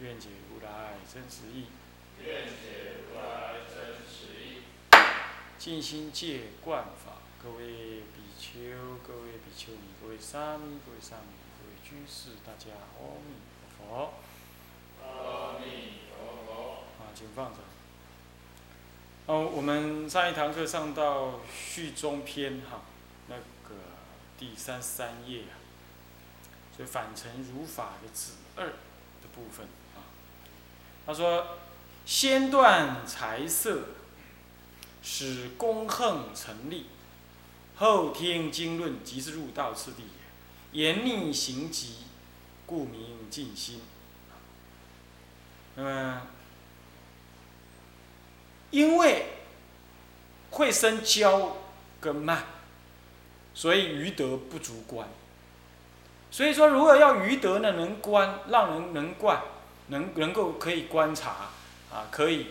愿解如来真实义。愿解如来真实义。尽心戒观法，各位比丘、各位比丘尼、各位沙弥、各位沙弥、各位居士，大家阿弥陀佛。阿弥陀佛。啊，请放着。哦，我们上一堂课上到序中篇哈，那个第三十三页啊，所以反成如法的子二的部分。他说：先断财色，使功横成立，后听经论，即是入道次第也。言逆行疾，故名静心。那么。因为会生骄跟慢，所以余德不足观。所以说，如果要余德呢，能观，让人能观，能能够可以观察，啊，可以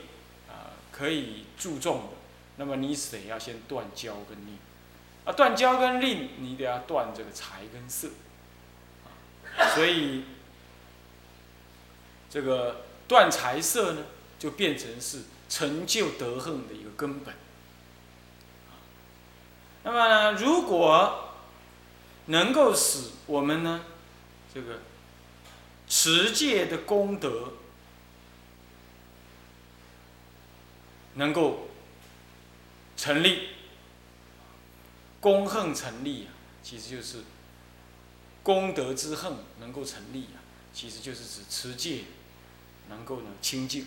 啊，可以注重的，那么你得要先断交跟吝，啊，断交跟吝，你得要断这个财跟色，所以这个断财色呢，就变成是。成就德行的一个根本。那么呢，如果能够使我们呢，这个持戒的功德能够成立，功恨成立啊，其实就是功德之恨能够成立啊，其实就是指持戒能够呢清净。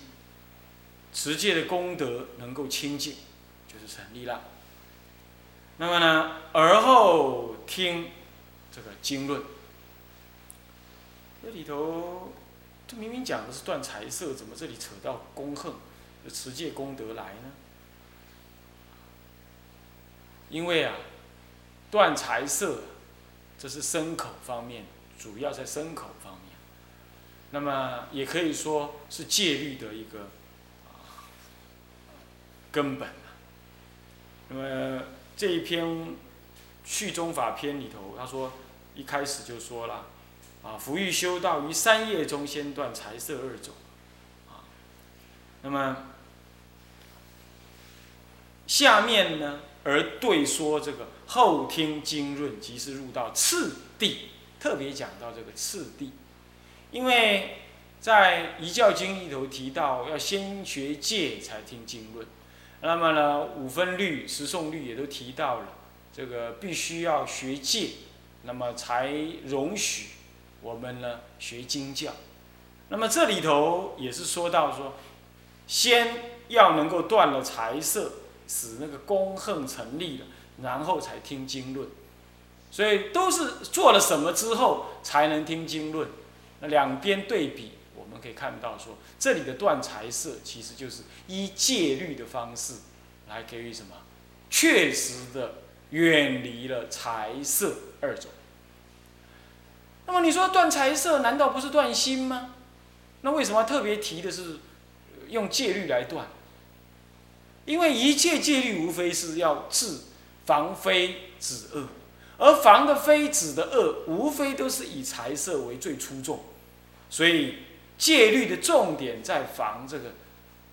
持戒的功德能够清净，就是成立了。那么呢，而后听这个经论，这里头这明明讲的是断财色，怎么这里扯到功恨持戒功德来呢？因为啊，断财色，这是身口方面，主要在身口方面。那么也可以说是戒律的一个。根本那么这一篇序中法篇里头，他说一开始就说了，啊，福欲修道于三业中先断财色二种，啊，那么下面呢，而对说这个后听经论即是入道次第，特别讲到这个次第，因为在遗教经里头提到，要先学戒才听经论。那么呢，五分律、十诵律也都提到了，这个必须要学戒，那么才容许我们呢学经教。那么这里头也是说到说，先要能够断了财色，使那个功恨成立了，然后才听经论。所以都是做了什么之后才能听经论。那两边对比。我们可以看到，说这里的断财色，其实就是依戒律的方式来给予什么，确实的远离了财色二种。那么你说断财色，难道不是断心吗？那为什么特别提的是用戒律来断？因为一切戒律无非是要治防非止恶，而防的非止的恶，无非都是以财色为最出众，所以。戒律的重点在防这个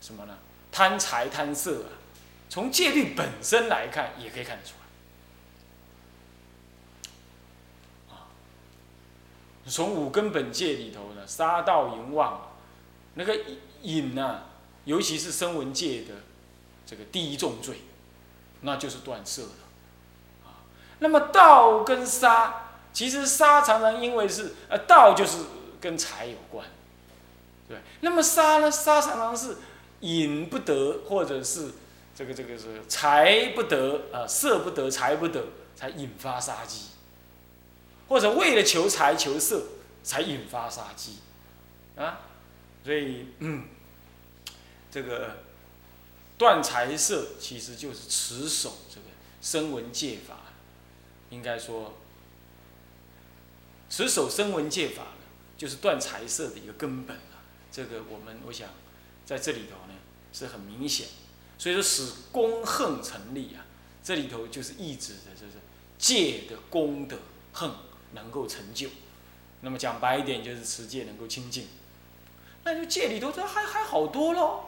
什么呢？贪财贪色啊！从戒律本身来看，也可以看得出来。啊，从五根本戒里头呢，杀盗淫妄，那个淫呐，尤其是声闻戒的这个第一重罪，那就是断色了。啊，那么盗跟杀，其实杀常常因为是呃盗就是跟财有关。对，那么杀呢？杀常常是引不得，或者是这个这个是财不得啊，色不得，财不得，才引发杀机，或者为了求财求色才引发杀机，啊，所以，嗯，这个断财色其实就是持守这个声闻戒法，应该说持守声闻戒法，就是断财色的一个根本啊。这个我们我想在这里头呢是很明显，所以说使功恨成立啊，这里头就是意指的就是戒的功德恨能够成就。那么讲白一点，就是持戒能够清净。那就戒里头这还还好多喽。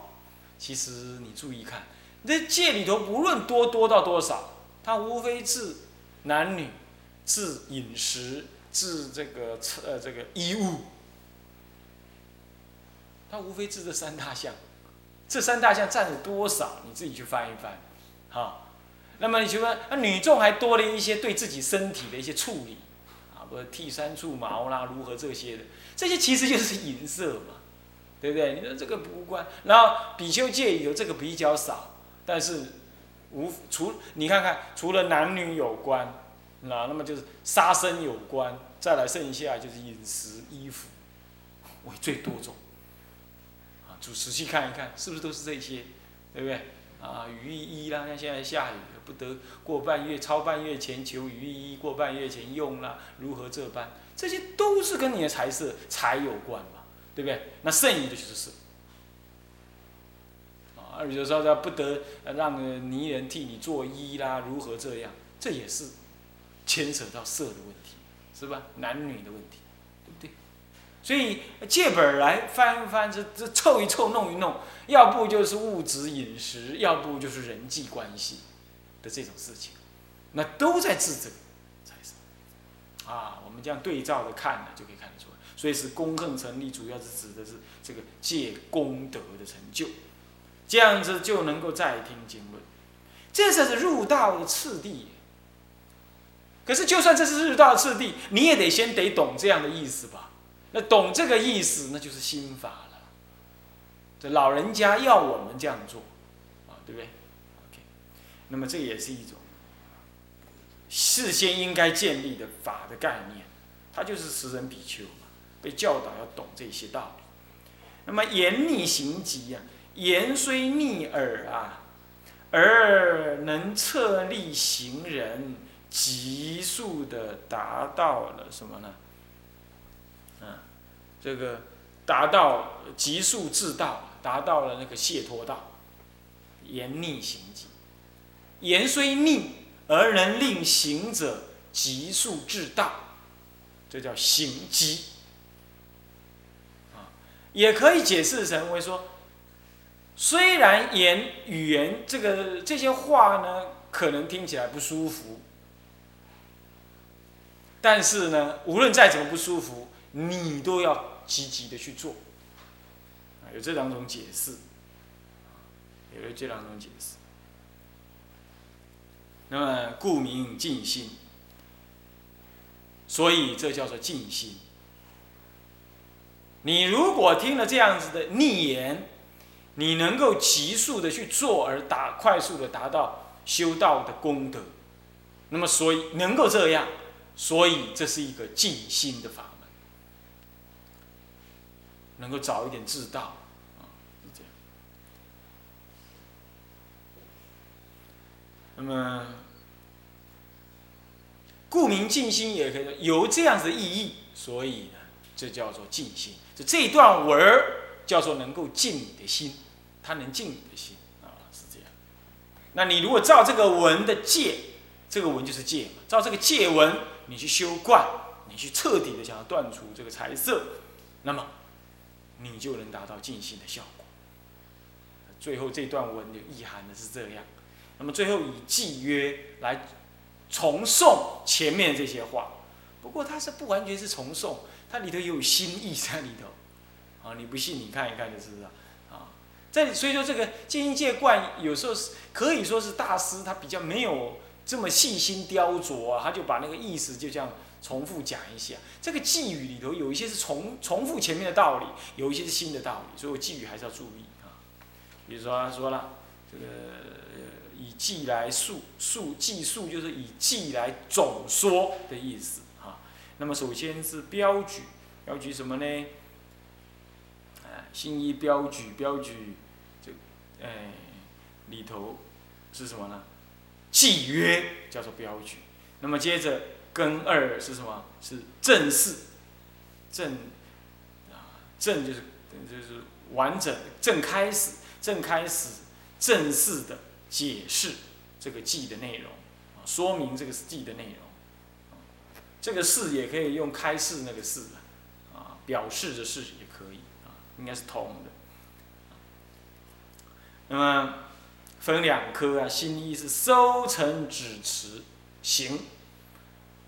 其实你注意看，这戒里头不论多多到多少，它无非治男女、治饮食、治这个呃这个衣物，它无非治这三大项。这三大项占了多少？你自己去翻一翻，哈。那么你去问，那女众还多了一些对自己身体的一些处理，啊，不剃三处毛啦，如何这些的，这些其实就是淫色嘛。对不对？你说这个无关，然后比丘戒有这个比较少，但是无除你看看，除了男女有关，那那么就是杀生有关，再来剩下就是饮食、衣服为最多种。啊，就仔细看一看，是不是都是这些？对不对？啊，雨衣啦，像现在下雨不得过半月，超半月前求雨衣，过半月前用啦，如何这般？这些都是跟你的财色财有关嘛。对不对？那剩余的就是色。啊，比如说他不得让泥人替你做衣啦，如何这样？这也是牵扯到色的问题，是吧？男女的问题，对不对？所以借本来翻一翻，这这凑一凑，弄一弄，要不就是物质饮食，要不就是人际关系的这种事情，那都在治这个才是。啊，我们这样对照的看呢，就可以看得出来。所以是功恨成立，主要是指的是这个借功德的成就，这样子就能够再听经论，这才是入道的次第。可是就算这是入道次第，你也得先得懂这样的意思吧？那懂这个意思，那就是心法了。这老人家要我们这样做，啊，对不对那么这也是一种事先应该建立的法的概念，它就是持人比丘嘛。被教导要懂这些道理，那么言逆行疾啊，言虽逆耳啊，而能策立行人，急速的达到了什么呢？啊，这个达到急速至道，达到了那个解脱道。言逆行疾，言虽逆，而能令行者急速至道，这叫行疾。也可以解释成为说，虽然言语言这个这些话呢，可能听起来不舒服，但是呢，无论再怎么不舒服，你都要积极的去做。有这两种解释，有了这两种解释。那么，故名静心，所以这叫做静心。你如果听了这样子的逆言，你能够急速的去做而达快速的达到修道的功德，那么所以能够这样，所以这是一个静心的法门，能够早一点知道啊，是这样。那么故名静心也可以有这样子的意义，所以呢，这叫做静心。就这一段文叫做能够静你的心，它能静你的心啊，是这样。那你如果照这个文的戒，这个文就是戒嘛，照这个戒文，你去修观，你去彻底的想要断除这个财色，那么你就能达到静心的效果。最后这段文的意涵呢是这样。那么最后以契约来重诵前面这些话，不过它是不完全是重诵。它里头也有心意在里头，啊，你不信你看一看就知道，啊，在所以说这个建心戒观有时候是可以说是大师他比较没有这么细心雕琢啊，他就把那个意思就这样重复讲一下。这个寄语里头有一些是重重复前面的道理，有一些是新的道理，所以我寄语还是要注意啊。比如说他说了，这个以计来数数计数就是以计来总说的意思。那么首先是标举，标举什么呢？新一标举标举，就哎里头是什么呢？契约叫做标举。那么接着根二是什么？是正式，正啊正就是就是完整正开始正开始正式的解释这个记的内容，说明这个记的内容。这个示也可以用开示那个示啊，表示的示也可以啊，应该是通的。那么分两科啊，心意是收成止持行。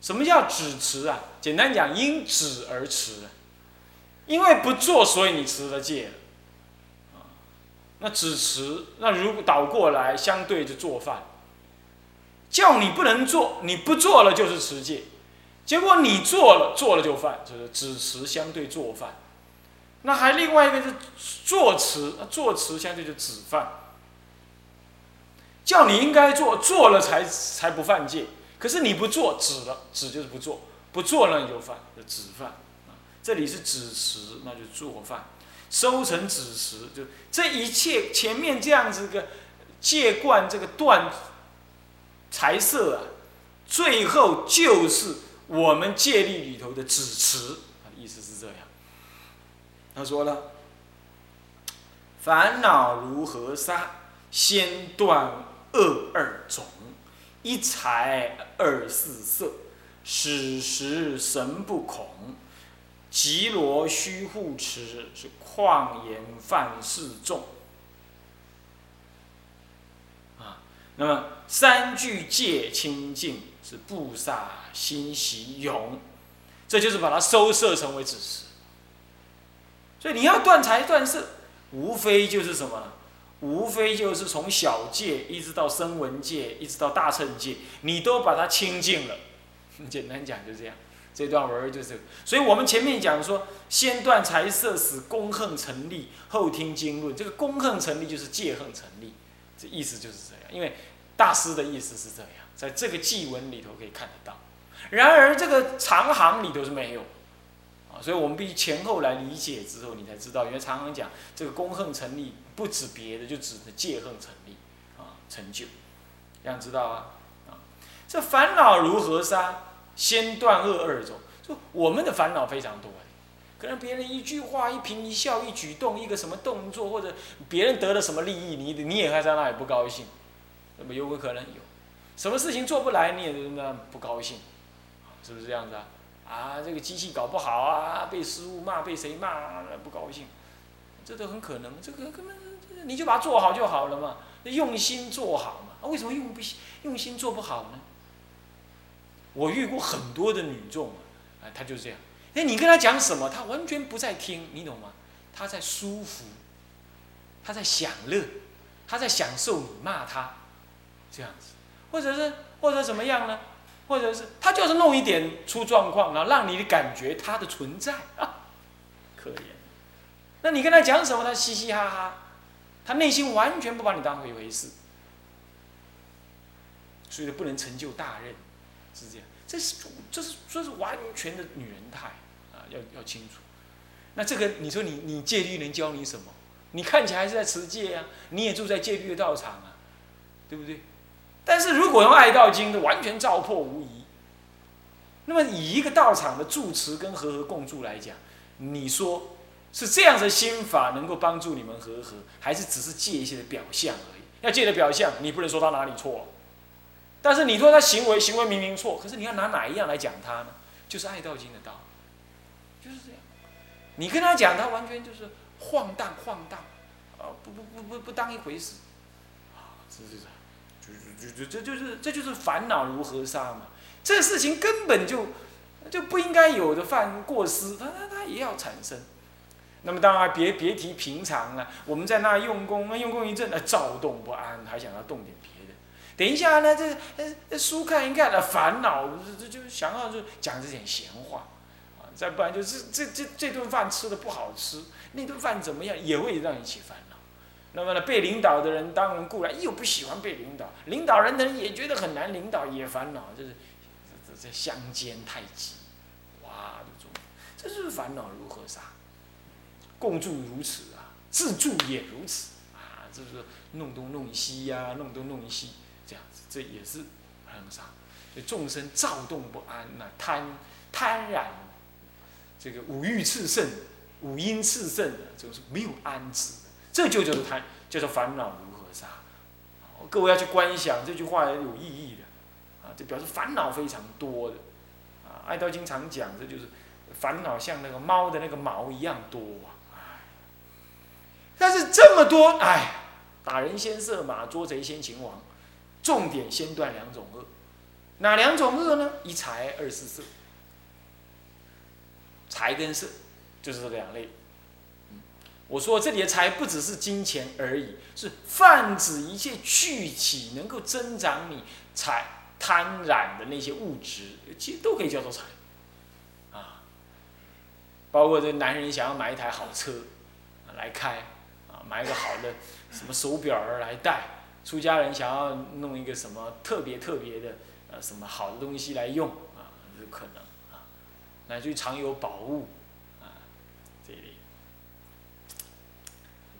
什么叫止持啊？简单讲，因止而持，因为不做，所以你持了戒了。那止持，那如果倒过来，相对就做饭，叫你不能做，你不做了就是持戒。结果你做了，做了就犯，就是止持相对做饭。那还另外一个是坐持，坐持相对就止犯。叫你应该做，做了才才不犯戒。可是你不做，止了，止就是不做，不做了你就犯，就止犯。这里是止持，那就做饭。收成子时，就这一切前面这样子个戒惯这个断财色啊，最后就是。我们戒律里头的子持，他的意思是这样。他说了：“烦恼如何杀？先断恶二种，一财二四色，使时神不恐。极罗须护持，是旷言犯事众。啊，那么三句戒清净。”是布萨心喜勇，这就是把它收摄成为止持。所以你要断财断色，无非就是什么？无非就是从小戒一直到声闻戒，一直到大乘戒，你都把它清净了。简单讲就这样，这段文就是。所以我们前面讲说，先断财色，死功恨成立，后听经论。这个功恨成立就是戒恨成立，这意思就是这样。因为大师的意思是这样。在这个祭文里头可以看得到，然而这个长行里头是没有，啊，所以我们必须前后来理解之后，你才知道，原来长行讲这个功恨成立不指别的，就指的戒恨成立，啊，成就，这样知道啊，啊，这烦恼如何杀？先断恶二种，就我们的烦恼非常多，可能别人一句话、一颦一笑、一举动、一个什么动作，或者别人得了什么利益，你你也还在那里不高兴，那么有没可能有？什么事情做不来，你也那不高兴，是不是这样子啊？啊，这个机器搞不好啊，被失误骂，被谁骂，不高兴，这都很可能。这个根本你就把它做好就好了嘛，用心做好嘛。为什么用不用心做不好呢？我遇过很多的女众啊，她就是这样。哎，你跟她讲什么，她完全不在听，你懂吗？她在舒服，她在享乐，她在享受你骂她，这样子。或者是或者怎么样呢？或者是他就是弄一点出状况，然后让你的感觉他的存在啊，可怜。那你跟他讲什么，他嘻嘻哈哈，他内心完全不把你当回一回事，所以不能成就大任，是这样。这是这是这是完全的女人态啊，要要清楚。那这个你说你你戒律能教你什么？你看起来是在持戒啊，你也住在戒律的道场啊，对不对？但是如果用《爱道经》的完全照破无疑，那么以一个道场的住持跟和合共住来讲，你说是这样的心法能够帮助你们和合，还是只是借一些的表象而已？要借的表象，你不能说他哪里错，但是你说他行为行为明明错，可是你要拿哪一样来讲他呢？就是《爱道经》的道，就是这样。你跟他讲，他完全就是晃荡晃荡，啊，不不不不不当一回事，啊，是是是。就就就就这就是这就是烦恼如何杀嘛？这事情根本就就不应该有的犯过失，他他他也要产生。那么当然别别提平常了，我们在那用功，那用功一阵，呃躁动不安，还想要动点别。等一下呢，这呃书看一看的，烦恼这就想要就讲这点闲话，啊，再不然就是这这这顿饭吃的不好吃，那顿饭怎么样，也会让你起烦恼。那么呢，被领导的人当然固然又不喜欢被领导，领导人的人也觉得很难领导，也烦恼，就是这这这相煎太急，哇，这种，这就是烦恼如何杀？共住如此啊，自住也如此啊，就是弄东弄西呀、弄东弄西这样子，这也是很傻。所以众生躁动不安呐、贪贪婪，这个五欲炽盛，五阴炽盛的，就是没有安置的，这就叫做贪，叫做烦恼如何杀。各位要去观想这句话也有意义的，啊，这表示烦恼非常多的，啊，爱道经常讲，这就是烦恼像那个猫的那个毛一样多啊，但是这么多，哎，打人先射马，捉贼先擒王，重点先断两种恶，哪两种恶呢？一财二是色，财跟色就是这两类。我说这里的财不只是金钱而已，是泛指一切具体能够增长你财贪婪的那些物质，其实都可以叫做财，啊，包括这男人想要买一台好车来开，啊，买一个好的什么手表儿来戴，出家人想要弄一个什么特别特别的呃什么好的东西来用，啊，有可能啊，乃至于常有宝物啊，这里，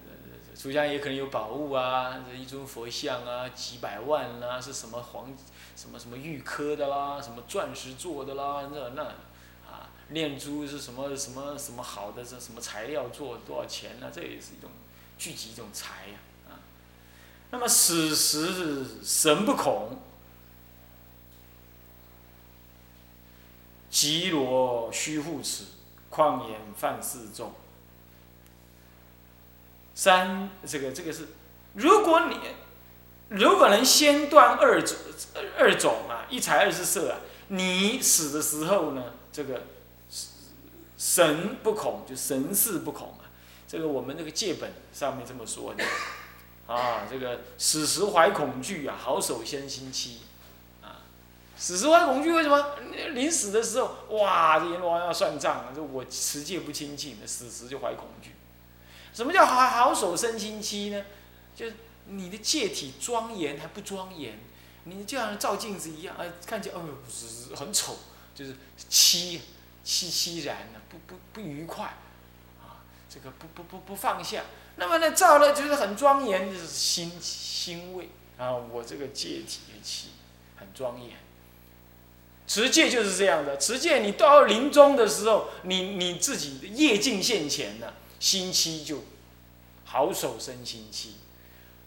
呃。出家也可能有宝物啊，这一尊佛像啊，几百万啦，是什么黄，什么什么玉刻的啦，什么钻石做的啦，那那，啊，念珠是什么什么什么好的这什么材料做，多少钱呢？这也是一种聚集一种财呀，那么此时神不恐，极罗须护持，旷言犯四众。三，这个这个是，如果你如果能先断二种二种啊，一财二是色啊，你死的时候呢，这个神不恐，就神事不恐啊。这个我们那个戒本上面这么说的啊，这个死时怀恐惧啊，好手先心期啊。死时怀恐惧为什么？临死的时候，哇，这阎罗王要算账啊，这我持戒不清净，死时就怀恐惧。什么叫好好手生心期呢？就是你的戒体庄严还不庄严，你就像照镜子一样，哎，看见哦，是很丑，就是凄凄凄然的，不不不愉快，啊，这个不不不不放下。那么呢，照了就是很庄严，就是心心位啊，我这个戒体的气很庄严。持戒就是这样的，持戒你到临终的时候，你你自己业尽现前了。心期就好守生心期，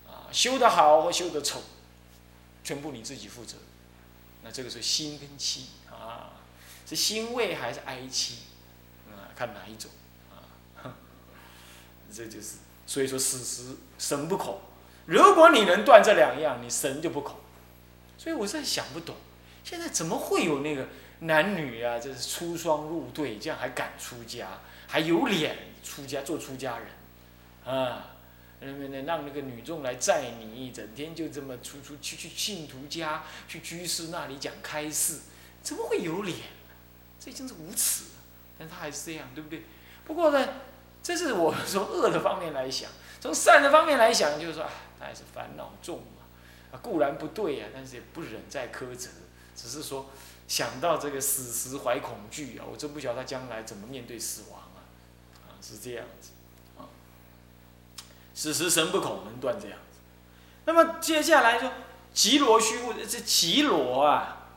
啊，修得好或修得丑，全部你自己负责。那这个是心跟气啊，是欣慰还是哀戚？啊，看哪一种啊？这就是所以说，死时神不恐。如果你能断这两样，你神就不恐。所以我在想不懂，现在怎么会有那个男女啊，就是出双入对，这样还敢出家，还有脸？出家做出家人，啊，那那让那个女众来载你，整天就这么出出去去信徒家，去居士那里讲开示，怎么会有脸？这已经是无耻了，但他还是这样，对不对？不过呢，这是我从恶的方面来想，从善的方面来想，就是说，他还是烦恼重嘛，啊，固然不对呀，但是也不忍再苛责，只是说想到这个死时怀恐惧啊，我真不晓得他将来怎么面对死亡啊。是这样子，啊，死时神不恐能断这样子。那么接下来说，极罗虚物，这极罗啊，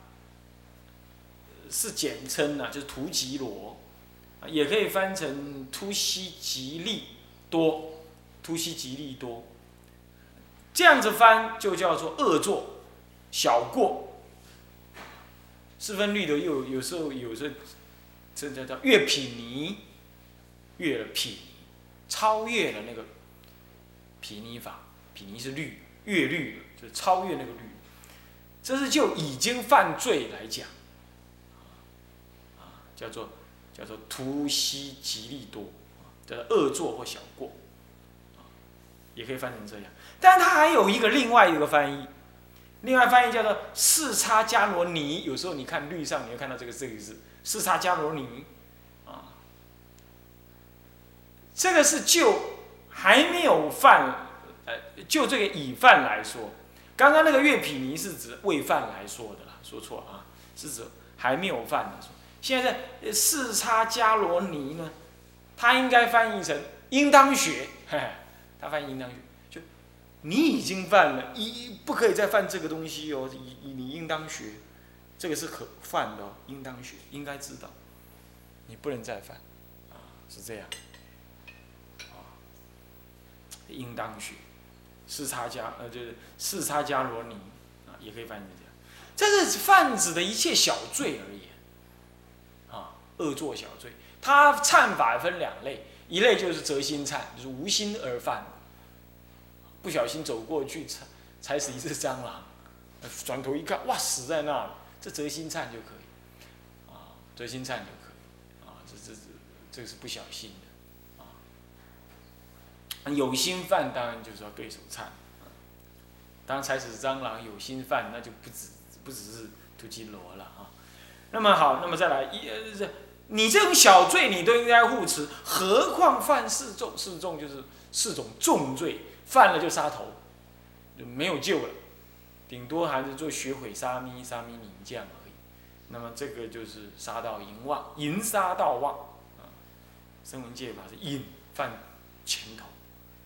是简称呐，就是图极罗，也可以翻成突袭吉利多，突袭吉利多。这样子翻就叫做恶作小过，四分律的又有时候有时候这叫叫越品尼。越了品，超越了那个品尼法，品尼是律，越律就超越那个律，这是就已经犯罪来讲，啊，叫做叫做突西吉利多，叫做恶作或小过，也可以翻成这样，但它还有一个另外一个翻译，另外翻译叫做四叉迦罗尼，有时候你看律上你会看到这个这个字，四叉迦罗尼。啊这个是就还没有犯，呃，就这个已犯来说，刚刚那个月毗尼是指未犯来说的，说错啊，是指还没有犯的。现在四叉迦罗尼呢，它应该翻译成应当学，嘿，他犯应当学，就你已经犯了，一不可以再犯这个东西哦，你你应当学，这个是可犯的哦，应当学，应该知道，你不能再犯，啊，是这样，啊，应当学，四叉加呃就是四叉加罗尼啊，也可以翻译成这样，这是泛指的一切小罪而言，恶作小罪，他忏法分两类。一类就是折心忏，就是无心而犯，不小心走过去踩踩死一只蟑螂，转头一看，哇，死在那里，这折心忏就可以，啊，折心忏就可以，啊，这这这这个是不小心的，啊，有心犯当然就是要对手忏，当然踩死蟑螂有心犯那就不止不只是突击罗了啊，那么好，那么再来一呃这。你这种小罪你都应该护持，何况犯四重？四重就是四种重罪，犯了就杀头，就没有救了，顶多还是做血毁沙弥、沙弥宁降而已。那么这个就是杀到淫妄，淫杀到妄啊。声闻戒法是引犯前头，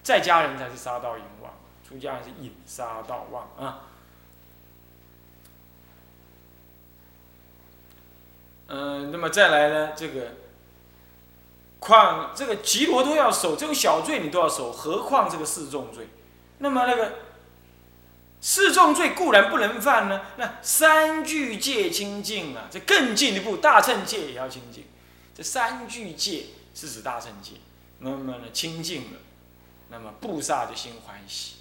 在家人才是杀到淫妄，出家人是引杀到妄啊。嗯，那么再来呢？这个，况这个吉罗都要守，这种小罪你都要守，何况这个四重罪？那么那个四重罪固然不能犯呢，那三具戒清净啊，这更进一步，大乘戒也要清净。这三具戒是指大乘戒，那么呢清净了，那么布萨就心欢喜。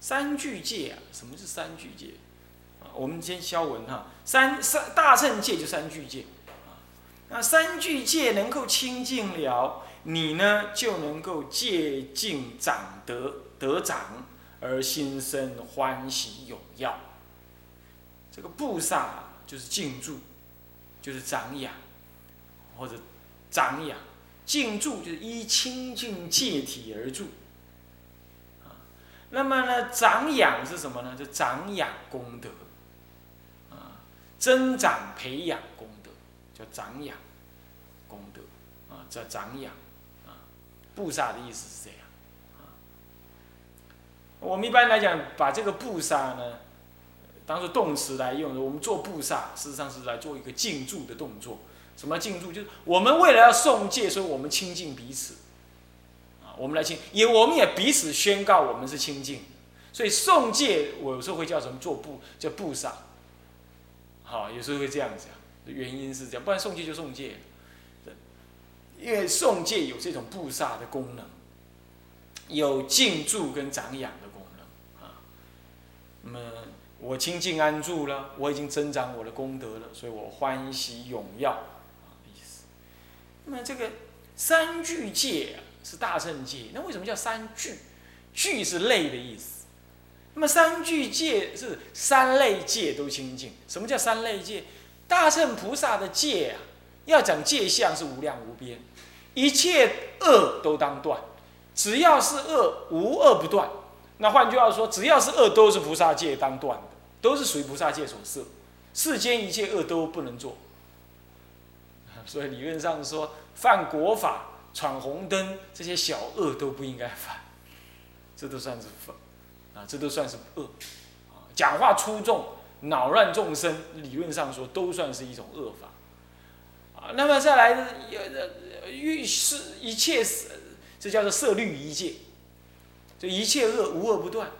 三具戒啊，什么是三具戒？我们先消文哈，三三大乘戒就三具戒，啊，那三具戒能够清净了，你呢就能够戒净长得得长，而心生欢喜踊耀。这个布萨就是静住，就是长养，或者长养，静住就是依清净戒体而住，啊，那么呢长养是什么呢？就长养功德。增长培养功德，叫长养功德啊，叫长养啊。布萨的意思是这样啊。我们一般来讲，把这个布萨呢，当做动词来用。我们做布萨，事实上是来做一个静住的动作。什么静住？就是我们为了要送戒，所以我们亲近彼此啊。我们来亲，也我们也彼此宣告我们是亲近。所以送戒，我有时候会叫什么做布，叫布萨。好，有时候会这样讲，原因是这样，不然送戒就送戒，因为送戒有这种布萨的功能，有静住跟长养的功能啊。那么我清净安住了，我已经增长我的功德了，所以我欢喜踊耀啊意思。那么这个三聚戒啊是大圣戒，那为什么叫三聚？聚是类的意思。那么三具戒是三类戒都清净。什么叫三类戒？大乘菩萨的戒啊，要讲戒相是无量无边，一切恶都当断，只要是恶，无恶不断。那换句话说，只要是恶，都是菩萨戒当断的，都是属于菩萨戒所设。世间一切恶都不能做。所以理论上说，犯国法、闯红灯这些小恶都不应该犯，这都算是犯。啊，这都算是恶，啊，讲话粗重、恼乱众生，理论上说都算是一种恶法，啊，那么再来，呃，欲是一切，这叫做色律一戒，就一切恶无恶不断。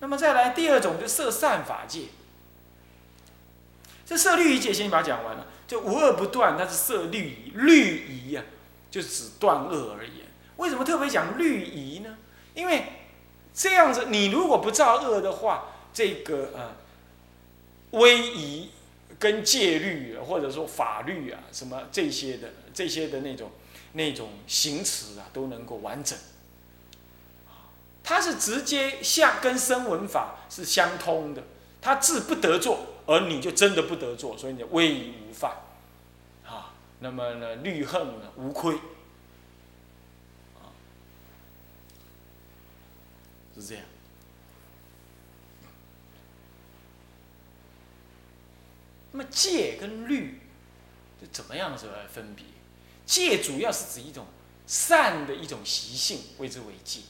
那么再来第二种就色善法界，这色律一戒先把它讲完了，就无恶不断，它是色律仪，律仪呀，就只断恶而言。为什么特别讲律仪呢？因为这样子，你如果不造恶的话，这个呃，威仪跟戒律或者说法律啊，什么这些的这些的那种那种行持啊，都能够完整。它是直接相跟声闻法是相通的，它自不得做，而你就真的不得做，所以你威仪无犯，啊，那么呢，律恨呢无亏。是这样。那么戒跟律，就怎么样的时候来分别？戒主要是指一种善的一种习性谓之为戒。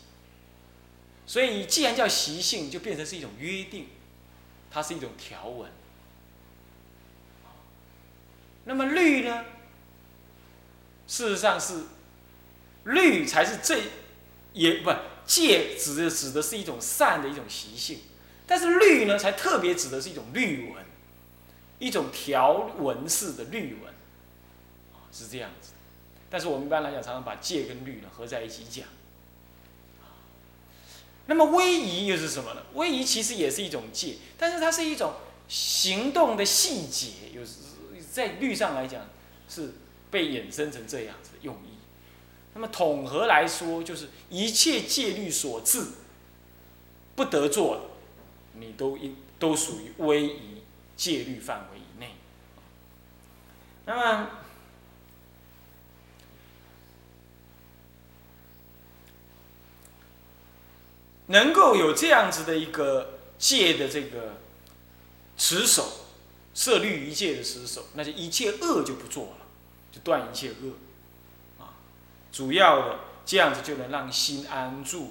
所以既然叫习性，就变成是一种约定，它是一种条文。那么律呢？事实上是律才是最也不戒指的指的是一种善的一种习性，但是律呢才特别指的是一种律文，一种条文式的律文，是这样子。但是我们一般来讲，常常把戒跟律呢合在一起讲。那么威仪又是什么呢？威仪其实也是一种戒，但是它是一种行动的细节，有在律上来讲是被衍生成这样子的用意。那么统合来说，就是一切戒律所致不得做，你都应都属于威仪戒律范围以内。那么。能够有这样子的一个戒的这个持守，设律一戒的持守，那就一切恶就不做了，就断一切恶，主要的这样子就能让心安住，